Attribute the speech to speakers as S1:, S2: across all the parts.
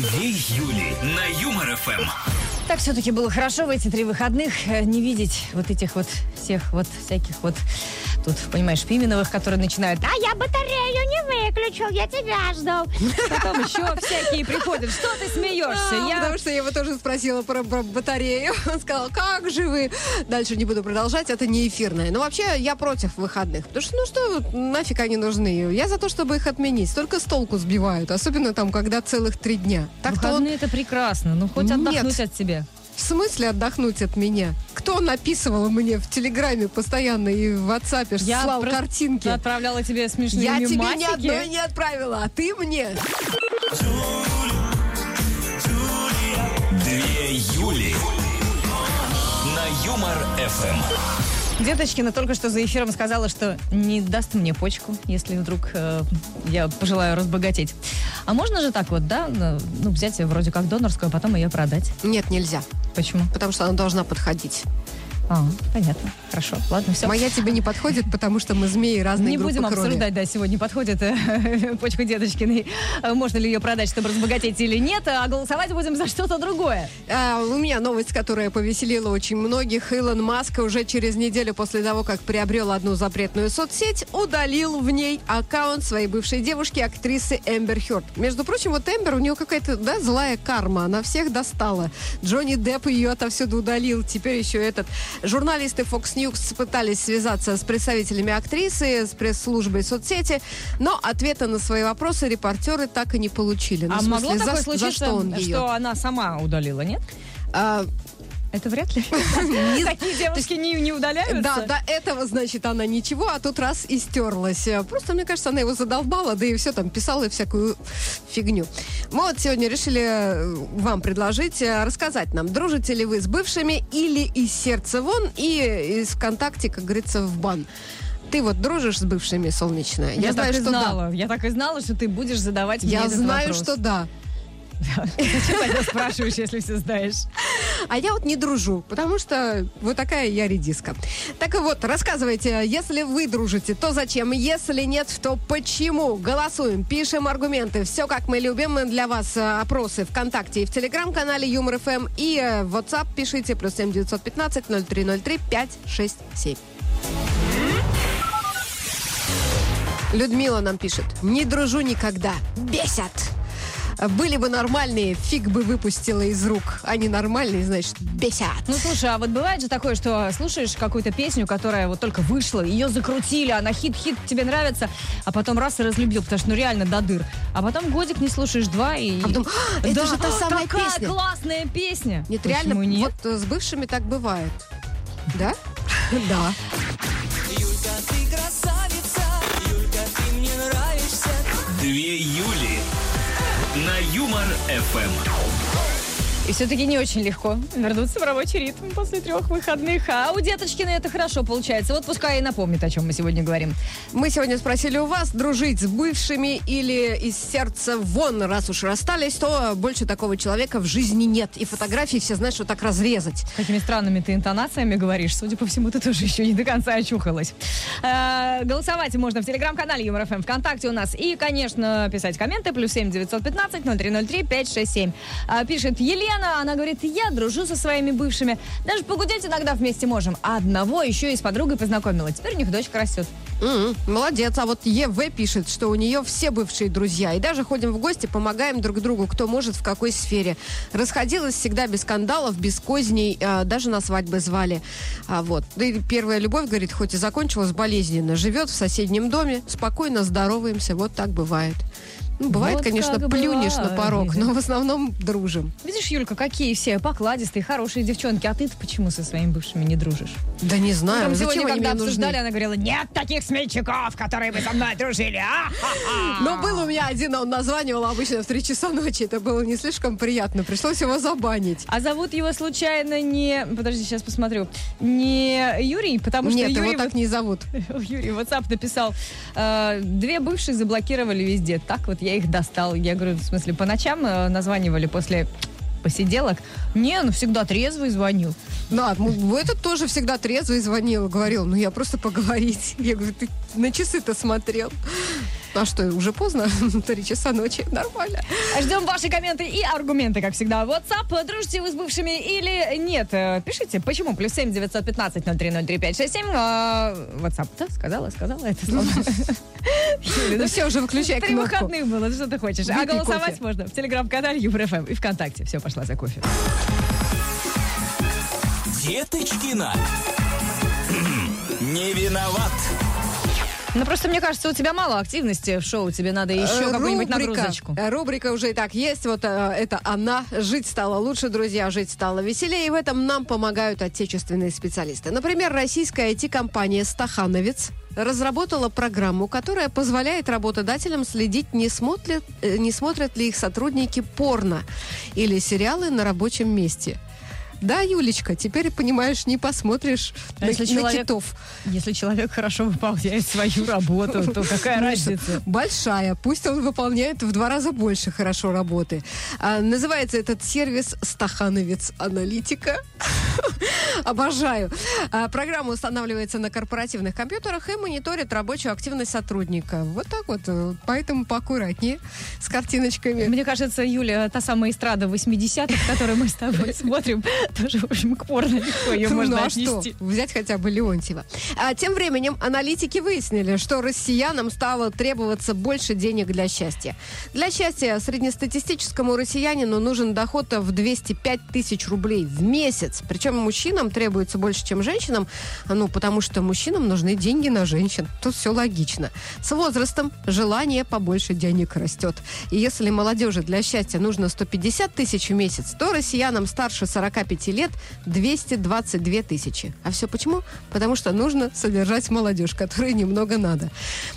S1: Две Юли на Юмор ФМ.
S2: Так все-таки было хорошо в эти три выходных э, не видеть вот этих вот всех вот всяких вот тут, понимаешь, Пименовых, которые начинают «А я батарею не выключил, я тебя ждал». Потом еще всякие приходят. Что ты смеешься? Я...
S3: Потому что я его тоже спросила про, про батарею. Он сказал, как же вы? Дальше не буду продолжать, это не эфирное. Но вообще я против выходных. Потому что, ну что, нафиг они нужны? Я за то, чтобы их отменить. Только с толку сбивают. Особенно там, когда целых три дня. Он
S2: Выходные это прекрасно, ну хоть
S3: Нет.
S2: отдохнуть от себя.
S3: В смысле отдохнуть от меня? Кто написывал мне в Телеграме постоянно и в WhatsApp слал
S2: просто
S3: картинки?
S2: отправляла тебе смешные
S3: Я тебе ни одной не отправила, а ты мне.
S1: Две Юли на Юмор ФМ.
S2: Деточкина только что за эфиром сказала, что не даст мне почку, если вдруг э, я пожелаю разбогатеть. А можно же так вот, да, ну, взять вроде как донорскую, а потом ее продать?
S3: Нет, нельзя.
S2: Почему?
S3: Потому что она должна подходить.
S2: А, понятно. Хорошо, ладно, все.
S3: Моя тебе не подходит, потому что мы змеи разной
S2: Не будем
S3: крови.
S2: обсуждать, да, сегодня подходит э, почка Деточкиной. Э, Можно ли ее продать, чтобы разбогатеть или нет, а голосовать будем за что-то другое.
S3: А, у меня новость, которая повеселила очень многих. Илон Маск уже через неделю после того, как приобрел одну запретную соцсеть, удалил в ней аккаунт своей бывшей девушки, актрисы Эмбер Хёрд. Между прочим, вот Эмбер, у нее какая-то, да, злая карма. Она всех достала. Джонни Депп ее отовсюду удалил. Теперь еще этот. Журналисты Fox News пытались связаться с представителями актрисы, с пресс-службой соцсети, но ответа на свои вопросы репортеры так и не получили. Ну,
S2: а
S3: смысле,
S2: могло
S3: за-
S2: такое
S3: за
S2: случиться,
S3: что он ее?
S2: что она сама удалила, нет?
S3: А,
S2: Это вряд ли. Такие девушки не, не удаляются.
S3: Да, до этого, значит, она ничего, а тут раз и стерлась. Просто, мне кажется, она его задолбала, да и все там писала всякую фигню. Мы вот сегодня решили э, вам предложить э, рассказать нам, дружите ли вы с бывшими или из сердца вон и из ВКонтакте, как говорится, в бан. Ты вот дружишь с бывшими, солнечная?
S2: Я,
S3: знаю,
S2: так и
S3: что да.
S2: знала. Я так и знала, что ты будешь задавать мне
S3: Я
S2: этот
S3: знаю,
S2: вопрос.
S3: что да.
S2: Зачем тогда спрашиваешь, если все знаешь?
S3: А я вот не дружу, потому что вот такая я редиска. Так и вот, рассказывайте, если вы дружите, то зачем? Если нет, то почему? Голосуем, пишем аргументы. Все как мы любим. Для вас э, опросы ВКонтакте и в Телеграм-канале Юмор ФМ. И э, в WhatsApp пишите плюс 7 915 0303 567. Людмила нам пишет. Не дружу никогда. Бесят. Были бы нормальные, фиг бы выпустила из рук. Они нормальные, значит, бесят.
S2: Ну, слушай, а вот бывает же такое, что слушаешь какую-то песню, которая вот только вышла, ее закрутили, она хит-хит, тебе нравится, а потом раз и разлюбил, потому что ну реально до дыр. А потом годик не слушаешь, два и...
S3: А потом, «А, это
S2: Да,
S3: же та самая
S2: такая
S3: песня.
S2: классная песня.
S3: Нет,
S2: Почему
S3: реально,
S2: нет?
S3: вот э, с бывшими так бывает. Да? Да.
S4: Юлька, ты красавица, Юлька, ты мне нравишься.
S1: Две Юли на Юмор ФМ.
S2: И все-таки не очень легко вернуться в рабочий ритм после трех выходных. А у деточкина это хорошо получается. Вот пускай и напомнит, о чем мы сегодня говорим.
S3: Мы сегодня спросили у вас, дружить с бывшими или из сердца вон, раз уж расстались, то больше такого человека в жизни нет. И фотографии все знают, что так разрезать.
S2: Какими странными ты интонациями говоришь. Судя по всему, ты тоже еще не до конца очухалась. Э, голосовать можно в телеграм-канале Юмор ФМ, ВКонтакте у нас. И, конечно, писать комменты. Плюс семь девятьсот пятнадцать ноль три ноль три пять шесть семь. А, Пишет Елена, она говорит, я дружу со своими бывшими. Даже погудеть иногда вместе можем. А одного еще и с подругой познакомила. Теперь у них дочка растет.
S3: М, молодец. А вот ЕВ пишет, что у нее все бывшие друзья. И даже ходим в гости, помогаем друг другу, кто может, в какой сфере. Расходилась всегда без скандалов, без козней. а, даже на свадьбы звали. А вот. И первая любовь, говорит, хоть и закончилась болезненно, живет в соседнем доме, спокойно здороваемся. Вот так бывает. Ну, бывает,
S2: Вот
S3: конечно, плюнешь на
S2: бывает.
S3: порог, но в основном дружим.
S2: Видишь, Юлька, какие все покладистые, хорошие девчонки. А ты-то почему со своими бывшими не дружишь?
S3: Да не знаю,
S2: Утром
S3: зачем
S2: сегодня,
S3: они
S2: когда
S3: мне
S2: обсуждали,
S3: нужны?
S2: она говорила, нет таких сменщиков, которые бы со мной дружили. а А-ха-ха».
S3: Но был у меня один, он названивал обычно в 3 часа ночи. Это было не слишком приятно. Пришлось его забанить.
S2: А зовут его случайно не... Подожди, сейчас посмотрю. Не Юрий, потому что
S3: Нет,
S2: Юрий...
S3: его так не зовут.
S2: Юрий в WhatsApp написал, э, две бывшие заблокировали везде. Так вот я их достал. Я говорю, в смысле, по ночам э, названивали после посиделок. Не, ну всегда трезвый звоню.
S3: Да, ну, этот тоже всегда трезвый звонил, говорил, ну я просто поговорить. Я говорю, ты на часы-то смотрел. А что, уже поздно? Три часа ночи. Нормально.
S2: Ждем ваши комменты и аргументы, как всегда. WhatsApp, дружите вы с бывшими или нет? Э, Пишите, почему? Плюс семь девятьсот пятнадцать ноль три ноль три пять шесть семь. А, WhatsApp, да? Сказала, сказала это слово.
S3: Ну все, уже выключай
S2: Три выходных было, что ты хочешь? А голосовать можно в телеграм-канале ЮбрФМ и ВКонтакте. Все, пошла за кофе.
S1: Деточкина. Не виноват.
S2: Ну, просто мне кажется, у тебя мало активности в шоу. Тебе надо еще
S3: Э,
S2: какую-нибудь
S3: рубрика.
S2: нагрузочку.
S3: Э, Рубрика уже и так есть. Вот э, это она. Жить стало лучше, друзья, жить стало веселее. И в этом нам помогают отечественные специалисты. Например, российская IT-компания «Стахановец» разработала программу, которая позволяет работодателям следить, не смотрят, не смотрят ли их сотрудники порно или сериалы на рабочем месте. Да, Юлечка, теперь, понимаешь, не посмотришь
S2: А
S3: на,
S2: если
S3: на
S2: человек-
S3: китов.
S2: Если человек хорошо выполняет свою работу, то какая разница?
S3: Большая. Пусть он выполняет в два раза больше хорошо работы. А, называется этот сервис «Стахановец Аналитика». Обожаю. А, программа устанавливается на корпоративных компьютерах и мониторит рабочую активность сотрудника. Вот так вот. э, Поэтому поаккуратнее с картиночками.
S2: Мне кажется, Юля, та самая эстрада 80-х, которую мы с тобой смотрим, тоже, в общем, к порно легко ее
S3: Ну,
S2: можно
S3: а что?
S2: отнести.
S3: Взять хотя бы Леонтьева. А тем временем аналитики выяснили, что россиянам стало требоваться больше денег для счастья. Для счастья среднестатистическому россиянину нужен доход в 205 тысяч рублей в месяц. Причем мужчинам требуется больше, чем женщинам, ну, потому что мужчинам нужны деньги на женщин. Тут все логично. С возрастом желание побольше денег растет. И если молодежи для счастья нужно 150 тысяч в месяц, то россиянам старше 45 лет 222 тысячи. А все почему? Потому что нужно содержать молодежь, которой немного надо.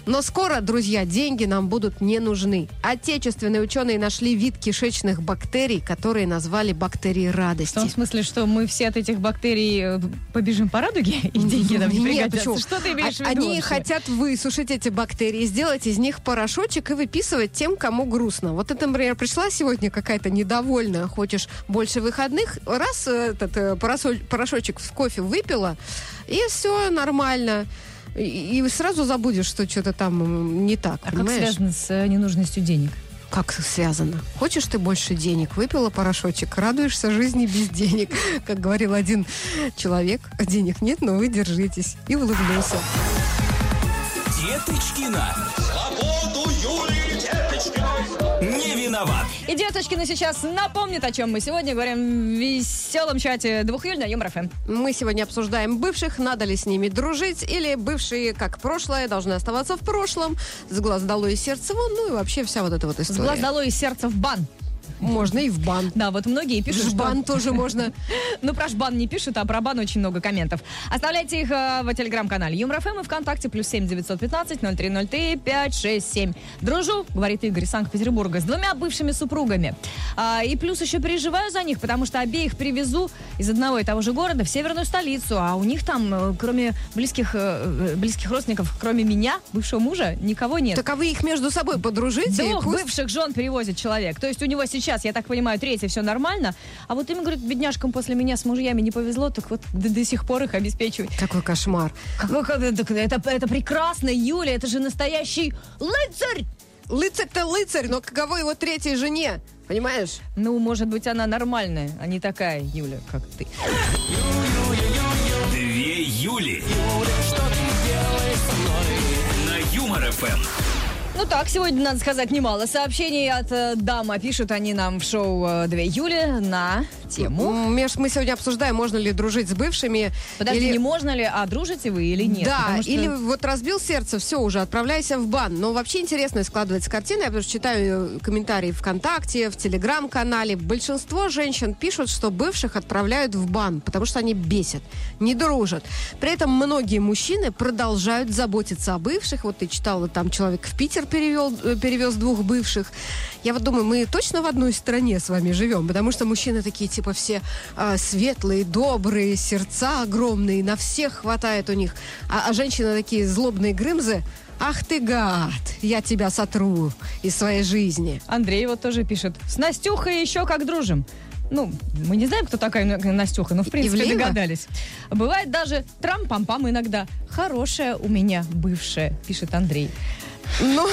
S3: Но скоро, друзья, деньги нам будут не нужны. Отечественные ученые нашли вид кишечных бактерий, которые назвали бактерии
S2: В
S3: радости.
S2: том смысле, что мы все от этих бактерий э, побежим по радуге, и деньги нам не
S3: Нет, почему?
S2: Что ты имеешь в
S3: А-
S2: виду
S3: Они
S2: вообще?
S3: хотят высушить эти бактерии, сделать из них порошочек и выписывать тем, кому грустно. Вот это, например, пришла сегодня какая-то недовольная, хочешь больше выходных, раз э, этот э, порошочек в кофе выпила, и все нормально. И, и сразу забудешь, что что-то там не так,
S2: А как
S3: понимаешь?
S2: связано с ненужностью денег?
S3: Как связано? Хочешь ты больше денег? Выпила порошочек, радуешься жизни без денег. Как говорил один человек, денег нет, но вы держитесь. И улыбнулся.
S1: Деточкина. Свободу Юлии. Не виноват.
S2: И Деточкина сейчас напомнит, о чем мы сегодня говорим в веселом чате 2 июля на Юмор ФМ.
S3: Мы сегодня обсуждаем бывших, надо ли с ними дружить, или бывшие, как прошлое, должны оставаться в прошлом, с глаз долой и сердце вон, ну и вообще вся вот эта вот
S2: С
S3: история.
S2: глаз долой из сердца в бан.
S3: Можно и в бан.
S2: Да, вот многие пишут, что...
S3: Жбан тоже можно.
S2: Ну, про жбан не пишут, а про бан очень много комментов. Оставляйте их э, в телеграм-канале Юмор ФМ и ВКонтакте плюс семь девятьсот пятнадцать ноль три ноль три пять шесть семь. Дружу, говорит Игорь Санкт-Петербурга, с двумя бывшими супругами. А, и плюс еще переживаю за них, потому что обеих привезу из одного и того же города в северную столицу, а у них там, э, кроме близких, э, э, близких родственников, кроме меня, бывшего мужа, никого нет.
S3: Так а вы их между собой подружите?
S2: Двух
S3: пусть-
S2: бывших жен перевозит человек. То есть у него сейчас, я так понимаю, третий, все нормально. А вот им, говорит, бедняжкам после меня с мужьями не повезло, так вот до, до сих пор их обеспечивают.
S3: Какой кошмар.
S2: Так это, это прекрасно, Юля, это же настоящий рыцарь!
S3: Лыцарь-то лыцарь, но каково его третьей жене? Понимаешь?
S2: Ну, может быть, она нормальная, а не такая, Юля, как ты.
S1: Две Юли. На Юмор ФМ.
S2: Ну так, сегодня, надо сказать, немало сообщений от э, дам, а пишут они нам в шоу э, 2 июля на тему.
S3: Меж, мы сегодня обсуждаем, можно ли дружить с бывшими.
S2: Подожди,
S3: или-
S2: не можно ли, а дружите вы или нет?
S3: да,
S2: что-
S3: или вот разбил сердце, все, уже отправляйся в бан. Но вообще интересно складывается картина. Я потому что читаю э, комментарии ВКонтакте, в Телеграм-канале. Большинство женщин пишут, что бывших отправляют в бан, потому что они бесят, не дружат. При этом многие мужчины продолжают заботиться о бывших. Вот ты читала, там человек в Питер перевел, э, перевез двух бывших. Я вот думаю, мы точно в одной стране с вами живем, потому что мужчины такие, типа, все а, светлые, добрые, сердца огромные, на всех хватает у них. А, а женщины такие злобные грымзы. Ах ты гад, я тебя сотру из своей жизни.
S2: Андрей вот тоже пишет. С Настюхой еще как дружим. Ну, мы не знаем, кто такая На- Настюха, но в принципе
S3: Ивлеева?
S2: догадались. Бывает даже трам-пам-пам иногда. Хорошая у меня бывшая, пишет Андрей.
S3: Ну,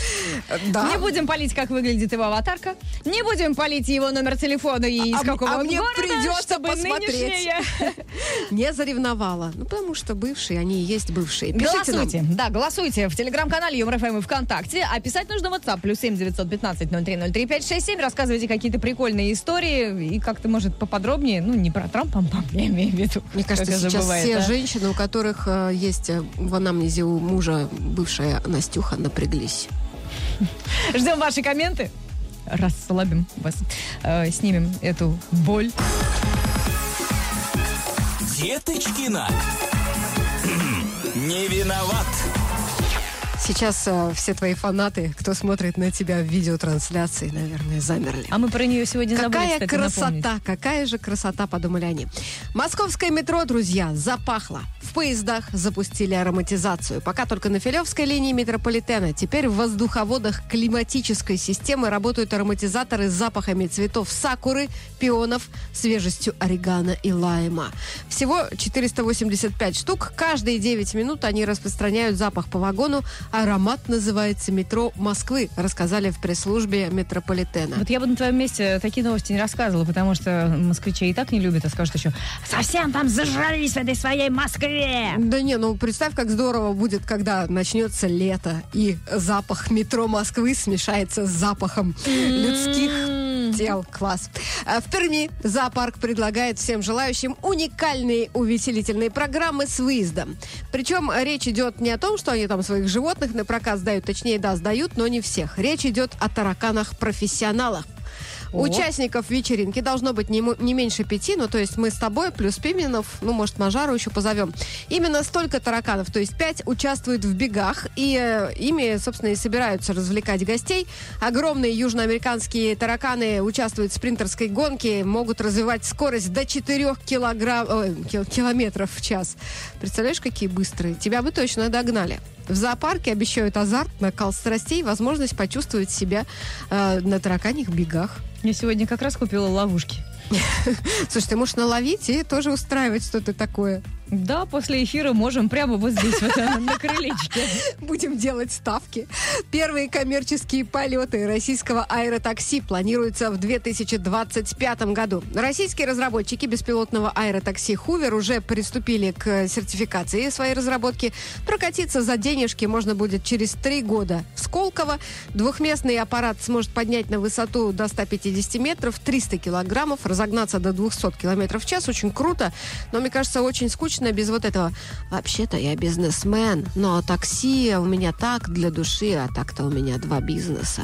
S3: да.
S2: Не будем палить, как выглядит его аватарка. Не будем палить его номер телефона и из
S3: А-
S2: какого
S3: а мне
S2: города,
S3: придется
S2: чтобы
S3: посмотреть.
S2: нынешняя-
S3: Не заревновала. Ну, потому что бывшие, они и есть бывшие. Пишите нам.
S2: Голосуйте. Да, голосуйте в телеграм-канале Юмор ФМ и ВКонтакте. А писать нужно WhatsApp. Плюс семь девятьсот пятнадцать ноль три ноль три пять шесть семь. Рассказывайте какие-то прикольные истории. И как-то, может, поподробнее. Ну, не про Трампа, я имею в виду.
S3: Мне кажется, сейчас
S2: бывает,
S3: все
S2: а?
S3: женщины, у которых э, есть э, в анамнезе у мужа бывшая Настюха, напряглись.
S2: Ждем ваши комменты. Расслабим вас. Э, снимем эту боль.
S1: Деточкина. Не виноват.
S3: Сейчас э, все твои фанаты, кто смотрит на тебя в видеотрансляции, наверное, замерли.
S2: А мы про нее сегодня забыли,
S3: Какая красота,
S2: напомнить.
S3: какая же красота, подумали они. Московское метро, друзья, запахло. В поездах запустили ароматизацию. Пока только на Филевской линии метрополитена. Теперь в воздуховодах климатической системы работают ароматизаторы с запахами цветов сакуры, пионов, свежестью орегано и лайма. Всего 485 штук. Каждые 9 минут они распространяют запах по вагону. Аромат называется «Метро Москвы», рассказали в пресс-службе метрополитена.
S2: Вот я бы на твоем месте такие новости не рассказывала, потому что москвичи и так не любят, а скажут еще «Совсем там зажрались в этой своей Москве!»
S3: Да не, ну представь, как здорово будет, когда начнется лето, и запах метро Москвы смешается с запахом людских тел. Класс. А В Перми зоопарк предлагает всем желающим уникальные увеселительные программы с выездом. Причем речь идет не о том, что они там своих животных на прокат сдают, точнее, да, сдают, но не всех. Речь идет о тараканах-профессионалах.
S2: О.
S3: Участников вечеринки должно быть не, не меньше пяти, ну, то есть мы с тобой, плюс Пименов, ну, может, Мажару еще позовем. Именно столько тараканов, то есть пять участвуют в бегах, и э, ими, собственно, и собираются развлекать гостей. Огромные южноамериканские тараканы участвуют в спринтерской гонке, могут развивать скорость до 4 килограмм, кил- километров в час. Представляешь, какие быстрые? Тебя бы точно догнали. В зоопарке обещают азарт, накал страстей, возможность почувствовать себя э, на тараканьих бегах.
S2: Я сегодня как раз купила ловушки.
S3: Слушай, ты можешь наловить и тоже устраивать что-то такое.
S2: Да, после эфира можем прямо вот здесь, вот, на крылечке.
S3: Будем делать ставки. Первые коммерческие полеты российского аэротакси планируются в 2025 году. Российские разработчики беспилотного аэротакси «Хувер» уже приступили к сертификации своей разработки. Прокатиться за денежки можно будет через три года. В Сколково двухместный аппарат сможет поднять на высоту до 150 метров, 300 килограммов, разогнаться до 200 километров в час. Очень круто, но мне кажется, очень скучно без вот этого. Вообще-то я бизнесмен, но такси у меня так для души, а так-то у меня два бизнеса.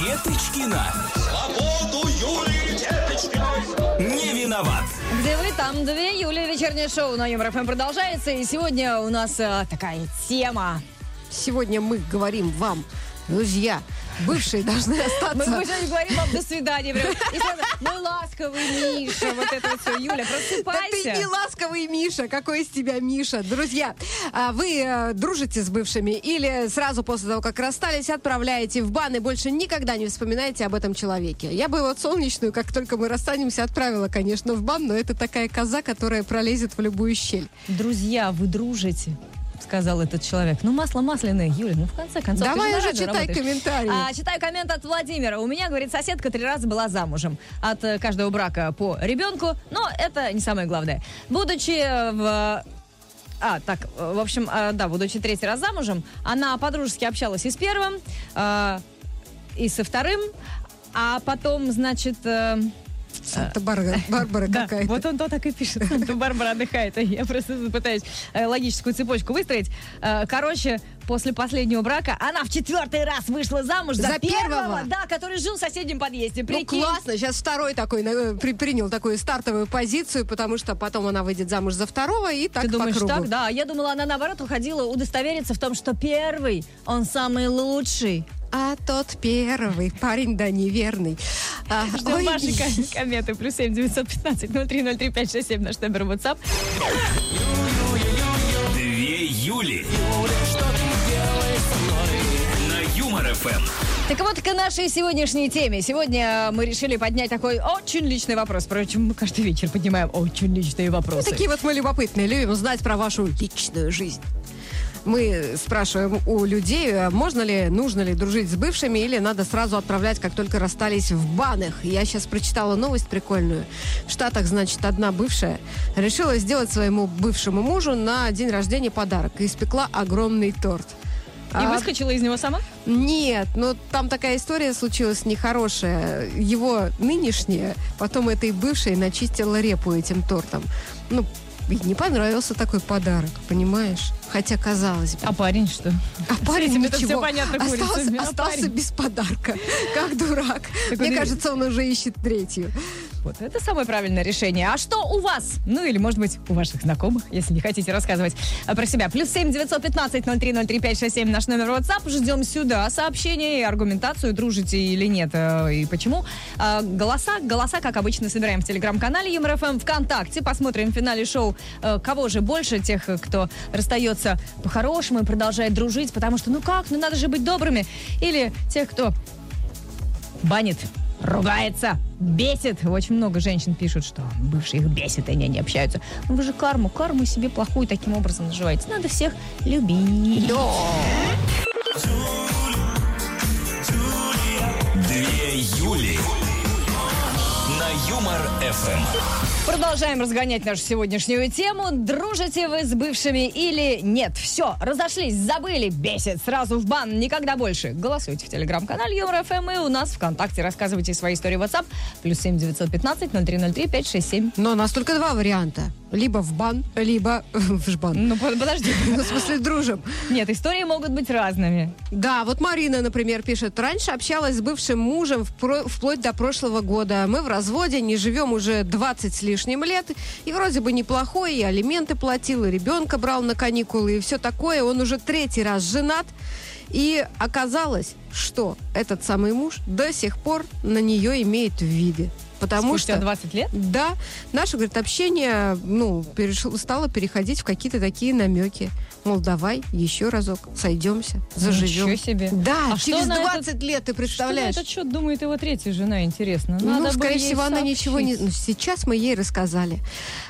S1: Деточкина. Свободу Юлии Деточкиной. Не виноват.
S2: Где вы? Там две. Юлия, вечернее шоу на Юмор ФМ продолжается. И сегодня у нас э, такая тема.
S3: Сегодня мы говорим вам, друзья, бывшие должны
S2: Мы
S3: остаться.
S2: сегодня говорим вам до свидания. Прям. И сразу, мой ласковый Миша. Вот это вот все. Юля,
S3: Да ты
S2: просыпайся.
S3: не ласковый Миша, какой из тебя Миша. Друзья, а вы э, дружите с бывшими или сразу после того, как расстались, отправляете в бан и больше никогда не вспоминаете об этом человеке? Я бы вот солнечную, как только мы расстанемся, отправила, конечно, в бан, но это такая коза, которая пролезет в любую щель.
S2: Друзья, вы дружите. Сказал этот человек. Ну, масло масляное, Юля, ну, в конце концов.
S3: Давай уже читай
S2: работаешь.
S3: комментарии.
S2: А, читаю коммент от Владимира. У меня, говорит, соседка три раза была замужем. От э, каждого брака по ребенку. Но это не самое главное. Будучи в... А, так, в общем, э, да, будучи третий раз замужем, она подружески общалась и с первым, э, и со вторым, а потом, значит... э,
S3: Санта-Барбара Барбара
S2: да,
S3: какая-то.
S2: вот он то так и пишет. Санта-Барбара отдыхает. А Я просто пытаюсь э, логическую цепочку выстроить. Э, Короче, после последнего брака она в четвертый раз вышла замуж за,
S3: За первого?
S2: первого, да, который жил в соседнем подъезде.
S3: Ну,
S2: Прикинь.
S3: классно. Сейчас второй такой э, при- принял такую стартовую позицию, потому что потом она выйдет замуж за второго и так
S2: Ты
S3: по
S2: думаешь
S3: кругу.
S2: так? Да, я думала, она наоборот уходила удостовериться в том, что первый, он самый лучший.
S3: А тот первый парень, да, неверный. А,
S2: Ждем
S3: ой,
S2: ваши ком- комменты. Плюс семь девятьсот пятнадцать ноль три ноль три пять шесть семь наш номер WhatsApp.
S1: Две Юли. На Юмор ФМ.
S2: Так вот, к нашей сегодняшней теме. Сегодня мы решили поднять такой очень личный вопрос. Впрочем, мы каждый вечер поднимаем очень личные
S3: Ну,
S2: вопросы.
S3: такие вот мы любопытные, любим узнать про вашу личную жизнь. Мы спрашиваем у людей, а можно ли, нужно ли дружить с бывшими или надо сразу отправлять, как только расстались в банах. Я сейчас прочитала новость прикольную. В Штатах, значит, одна бывшая решила сделать своему бывшему мужу на день рождения подарок и испекла огромный торт.
S2: И
S3: А,
S2: выскочила из него сама?
S3: нет, но там такая история случилась нехорошая. Его нынешняя, потом этой бывшей начистила репу этим тортом. Ну, не понравился такой подарок, понимаешь? Хотя казалось бы.
S2: А парень что?
S3: А парень
S2: это
S3: ничего.
S2: всё понятно
S3: остался, остался
S2: парень?
S3: без подарка. Как дурак.
S2: Так
S3: Мне
S2: он
S3: кажется, он уже ищет третью.
S2: Вот это самое правильное решение. А что у вас? Ну или, может быть, у ваших знакомых, если не хотите рассказывать а, про себя. Плюс семь девятьсот пятнадцать ноль три ноль три пять шесть семь наш номер WhatsApp. Ждем сюда сообщения и аргументацию, дружите или нет, э, и почему. А, Голоса, голоса, как обычно, собираем в телеграм-канале ЮморФМ ВКонтакте. Посмотрим в финале шоу, э, кого же больше, тех, э, кто расстается по-хорошему и продолжает дружить, потому что, ну как, ну надо же быть добрыми. Или тех, кто банит, ругается, бесит. Очень много женщин пишут, что бывшие их бесит, и они не общаются. Ну вы же карму, карму себе плохую таким образом наживаете. Надо всех любить.
S1: Две Юли. Юмор ФМ.
S2: Продолжаем разгонять нашу сегодняшнюю тему. Дружите вы с бывшими или нет? Все, разошлись, забыли, бесит. Сразу в бан, никогда больше. Голосуйте в телеграм-канале Юмор ФМ и у нас ВКонтакте. Рассказывайте свои истории в WhatsApp. Плюс семь девятьсот пятнадцать ноль три ноль три пять шесть семь.
S3: Но у нас только два варианта. Либо в бан, либо в жбан.
S2: Ну, под- подожди.
S3: Ну, в смысле, дружим.
S2: Нет, истории могут быть разными.
S3: Да, вот Марина, например, пишет. Раньше общалась с бывшим мужем впро- вплоть до прошлого года. Мы в разводе, не живем уже 20 с лишним лет. И вроде бы неплохой, и алименты платил, и ребенка брал на каникулы, и все такое. Он уже третий раз женат. И оказалось, что этот самый муж до сих пор на нее имеет в виде. Потому
S2: Спустя
S3: что...
S2: 20 лет?
S3: Да, наше, говорит, общение, ну, перешло, стало переходить в какие-то такие намеки. Мол, давай еще разок сойдемся, заживем.
S2: Ничего себе.
S3: Да,
S2: А
S3: через
S2: на
S3: 20
S2: этот-
S3: лет, ты представляешь?
S2: Что на этот счет думает его третья жена, интересно?
S3: ну,
S2: Надо бы
S3: скорее всего, она ничего не...
S2: сообщить.
S3: Ну, сейчас мы ей рассказали.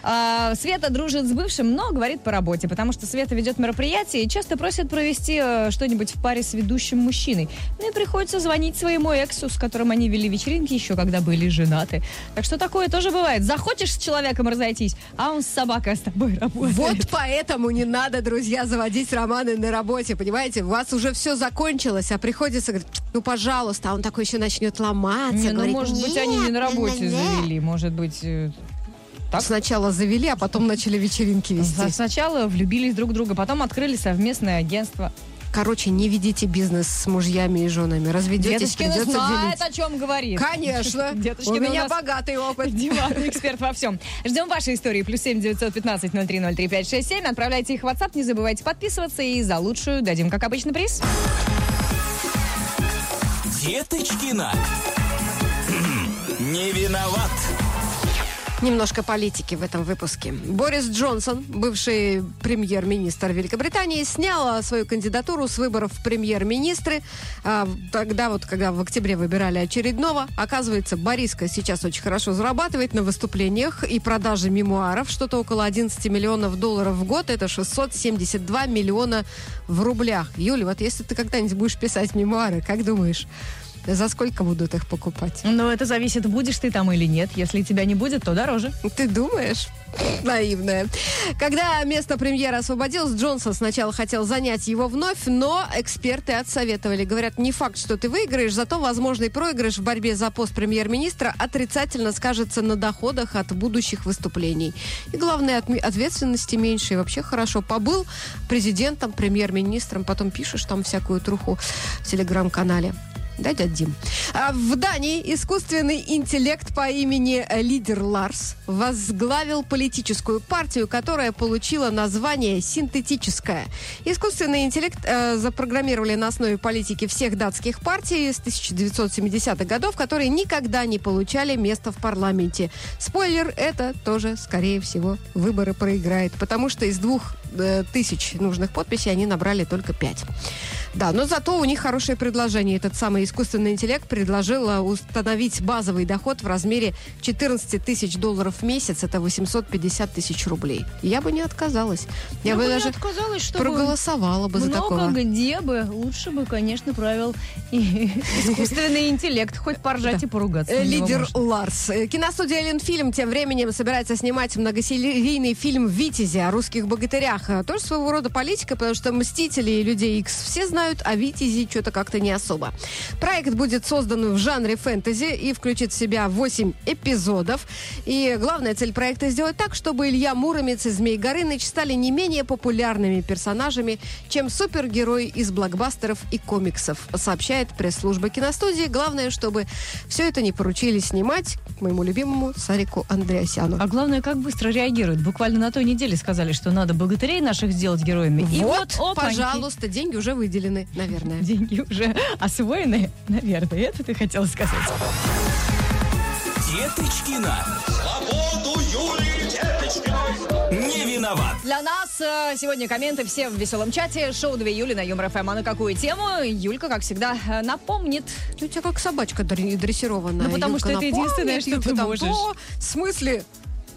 S2: А, Света дружит с бывшим, но говорит по работе, потому что Света ведет мероприятие и часто просит провести э, что-нибудь в паре с ведущим мужчиной. Ну и приходится звонить своему эксу, с которым они вели вечеринки еще когда были женаты. Так что такое тоже бывает. Захочешь с человеком разойтись, а он с собакой с тобой работает.
S3: Вот поэтому не надо, друзья, заводить романы на работе, понимаете? У вас уже все закончилось, а приходится говорить, ну, пожалуйста, а он такой еще начнет ломаться.
S2: Не, ну,
S3: говорить,
S2: может быть, они не на работе завели, может быть... э, так?
S3: Сначала завели, а потом начали вечеринки вести.
S2: Сначала влюбились друг в друга, потом открыли совместное агентство.
S3: Короче, не ведите бизнес с мужьями и женами. Разведетесь,
S2: Дедушкина
S3: придется
S2: знает,
S3: делить.
S2: о чем говорит.
S3: Конечно.
S2: Дедушкина
S3: У
S2: у
S3: меня
S2: нас
S3: богатый опыт.
S2: Диванный эксперт во всем. Ждем ваши истории. Плюс семь девятьсот пятнадцать ноль три ноль три пять шесть семь. Отправляйте их в WhatsApp. Не забывайте подписываться. И за лучшую дадим, как обычно, приз.
S1: Деточкина. Не виноват.
S3: Немножко политики в этом выпуске. Борис Джонсон, бывший премьер-министр Великобритании, снял свою кандидатуру с выборов премьер-министры. А, Тогда вот, когда в октябре выбирали очередного, оказывается, Бориска сейчас очень хорошо зарабатывает на выступлениях и продаже мемуаров. Что-то около 11 миллионов долларов в год. Это 672 миллиона в рублях. Юля, вот если ты когда-нибудь будешь писать мемуары, как думаешь, за сколько будут их покупать?
S2: Ну, это зависит, будешь ты там или нет. Если тебя не будет, то дороже.
S3: Ты думаешь? Наивная. Когда место премьера освободилось, Джонсон сначала хотел занять его вновь, но эксперты отсоветовали. Говорят, не факт, что ты выиграешь, зато возможный проигрыш в борьбе за пост премьер-министра отрицательно скажется на доходах от будущих выступлений. И главное, ответственности меньше. И вообще хорошо. Побыл президентом, премьер-министром, потом пишешь там всякую труху в телеграм-канале. Да, дядь Дим? А в Дании искусственный интеллект по имени э, Лидер Ларс возглавил политическую партию, которая получила название «Синтетическая». Искусственный интеллект э, запрограммировали на основе политики всех датских партий с 1970-х годов, которые никогда не получали место в парламенте. Спойлер, это тоже, скорее всего, выборы проиграет, потому что из двух э, тысяч нужных подписей они набрали только пять. Да, но зато у них хорошее предложение. Этот самый искусственный интеллект предложил а, установить базовый доход в размере 14 тысяч долларов в месяц. Это 850 тысяч рублей. Я бы не отказалась. Я
S2: Я
S3: бы даже
S2: отказалась, чтобы
S3: проголосовала бы за
S2: много
S3: такого.
S2: где бы. Лучше бы, конечно, правил искусственный интеллект. Хоть поржать и поругаться.
S3: Э, Лидер. Ларс. Э, Киностудия «Ленфильм» тем временем собирается снимать многосерийный фильм «Витязи» о русских богатырях. Э, Тоже своего рода политика, потому что «Мстители» и «Людей Икс» все знают, а «Витязи» что-то как-то не особо. Проект будет создан в жанре фэнтези и включит в себя 8 эпизодов. И главная цель проекта сделать так, чтобы Илья Муромец и Змей Горыныч стали не менее популярными персонажами, чем супергерои из блокбастеров и комиксов, сообщает пресс-служба киностудии. Главное, чтобы все это не поручили снимать моему любимому Сарику Андреасяну.
S2: А главное, как быстро реагируют. Буквально на той неделе сказали, что надо богатырей наших сделать героями. И
S3: вот,
S2: вот, опаньки.
S3: пожалуйста, деньги уже выделены, наверное.
S2: Деньги уже освоены, наверное. Это ты хотела сказать.
S1: Деточкина. Свободу Юлии Деточкиной. Не виноват.
S2: Для нас э, сегодня комменты все в веселом чате. Шоу 2 Юли на Юмор ФМ. А на какую тему? Юлька, как всегда, э, напомнит.
S3: У тебя как собачка др- дрессированная.
S2: Ну, потому
S3: Юлька
S2: что это
S3: напомнит,
S2: единственное, что
S3: Юлька
S2: ты
S3: там
S2: можешь.
S3: то. В смысле?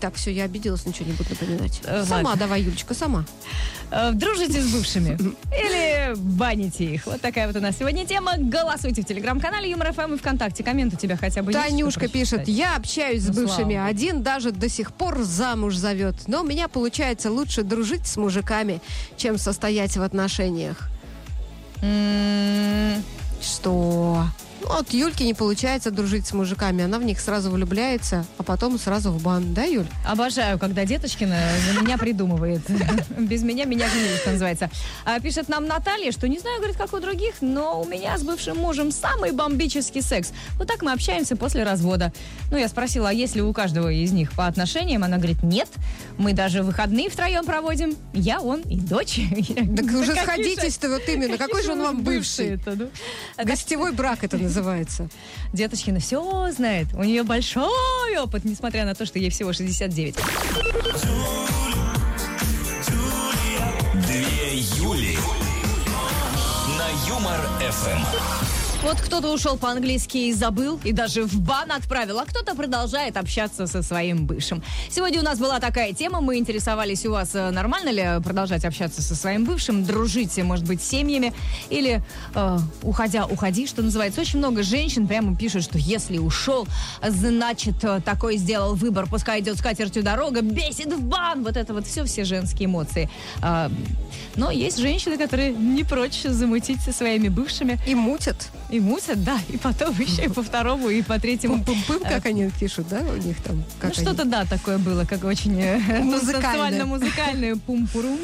S3: Так, все, я обиделась, ничего не буду напоминать.
S2: Э,
S3: сама
S2: ладно.
S3: давай, Юлечка, сама.
S2: Э, Дружите с бывшими. Или баните их. Вот такая вот у нас сегодня тема. Голосуйте в телеграм-канале Юмор ФМ и ВКонтакте. Коммент у тебя хотя бы есть,
S3: Танюшка пишет,
S2: прочитать?
S3: я общаюсь с
S2: Ну, слава
S3: бывшими, один даже до сих пор замуж зовет. Но у меня получается лучше дружить с мужиками, чем состоять в отношениях. Что? Ну, Вот Юльке не получается дружить с мужиками, она в них сразу влюбляется, а потом сразу в бан, да, Юль?
S2: Обожаю, когда Деточкина за меня придумывает. Без меня меня гнили, что называется. А, Пишет нам Наталья, что не знаю, говорит, как у других, но у меня с бывшим мужем самый бомбический секс. Вот так мы общаемся после развода. Ну, я спросила, а есть ли у каждого из них по отношениям? Она говорит, нет. Мы даже выходные втроем проводим. Я, он и дочь.
S3: Так уже
S2: «Да какие же-
S3: сходитесь-то вот именно, какой же он вам бывший?
S2: ну?»
S3: Гостевой брак это называется.
S2: Деточкина все знает. У нее большой опыт, несмотря на то, что ей всего 69.
S1: Две Юли. На Юмор ФМ.
S2: Вот кто-то ушел по-английски и забыл, и даже в бан отправил, а кто-то продолжает общаться со своим бывшим. Сегодня у нас была такая тема, мы интересовались у вас, э, нормально ли продолжать общаться со своим бывшим, дружить, может быть, семьями, или э, уходя, уходи, что называется. Очень много женщин прямо пишут, что если ушел, значит, э, такой сделал выбор, пускай идет с катертью дорога, бесит в бан, вот это вот все, все женские эмоции. А, но есть женщины, которые не прочь замутить со своими бывшими.
S3: И мутят.
S2: И мусят, да, и потом еще и по второму, и по третьему.
S3: Пум-пум-пум, как они пишут, да, у них там?
S2: Ну,
S3: они?
S2: что-то, да, такое было, как очень э,
S3: Музыкальное.
S2: танцевально-музыкальное. Пум-пурум.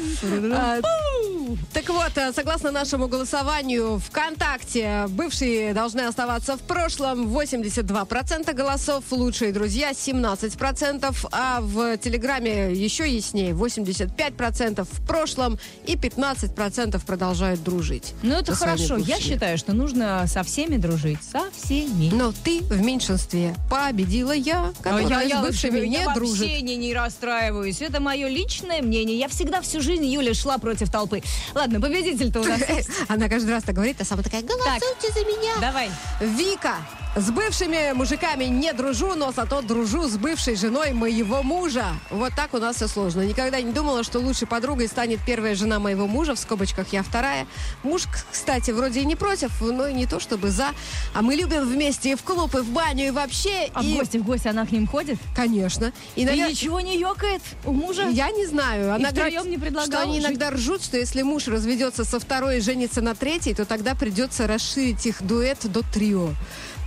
S3: Так вот, э, согласно нашему голосованию ВКонтакте, бывшие должны оставаться в прошлом 82% голосов, лучшие друзья 17%, а в Телеграме еще яснее 85% в прошлом и 15% продолжают дружить.
S2: Ну, это хорошо. Я считаю, что нужно со всеми дружить. Со всеми.
S3: Но ты в меньшинстве. Победила я, которая
S2: А я,
S3: с бывшими
S2: я
S3: не
S2: вообще
S3: дружит.
S2: не, не расстраиваюсь. Это мое личное мнение. Я всегда всю жизнь, Юля, шла против толпы. Ладно, победитель-то у нас.
S3: Она каждый раз так говорит, а сама такая, голосуйте за меня.
S2: Давай.
S3: Вика. С бывшими мужиками не дружу, но зато дружу с бывшей женой моего мужа. Вот так у нас все сложно. Никогда не думала, что лучшей подругой станет первая жена моего мужа, в скобочках я вторая. Муж, кстати, вроде и не против, но и не то чтобы за. А мы любим вместе и в клуб, и в баню, и вообще.
S2: А
S3: и...
S2: в гости, в гости она к ним ходит?
S3: Конечно. И,
S2: И
S3: навер-
S2: ничего не ёкает у мужа?
S3: Я не знаю. Она
S2: втроем
S3: говорит,
S2: не предлагала
S3: что они
S2: жить?
S3: иногда ржут, что если муж разведется со второй и женится на третьей, то тогда придется расширить их дуэт до трио.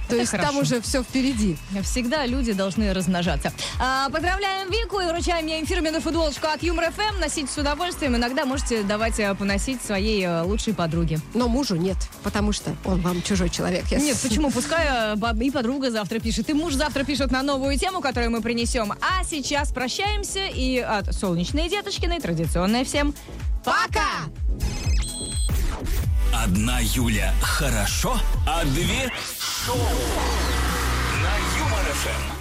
S3: То есть там
S2: хорошо.
S3: уже все впереди.
S2: Всегда люди должны размножаться. А, поздравляем Вику и вручаем ей фирменную футболочку от Юмор ФМ. Носите с удовольствием. Иногда можете давать э, поносить своей э, лучшей подруге.
S3: Но мужу нет, потому что он вам чужой человек. Я
S2: Нет, почему? Пускай э, и подруга завтра пишет, и муж завтра пишет на новую тему, которую мы принесем. А сейчас прощаемся и от Солнечной Деточкиной традиционное всем
S3: Пока!
S1: Одна Юля хорошо, а две шоу. На Юмор ФМ.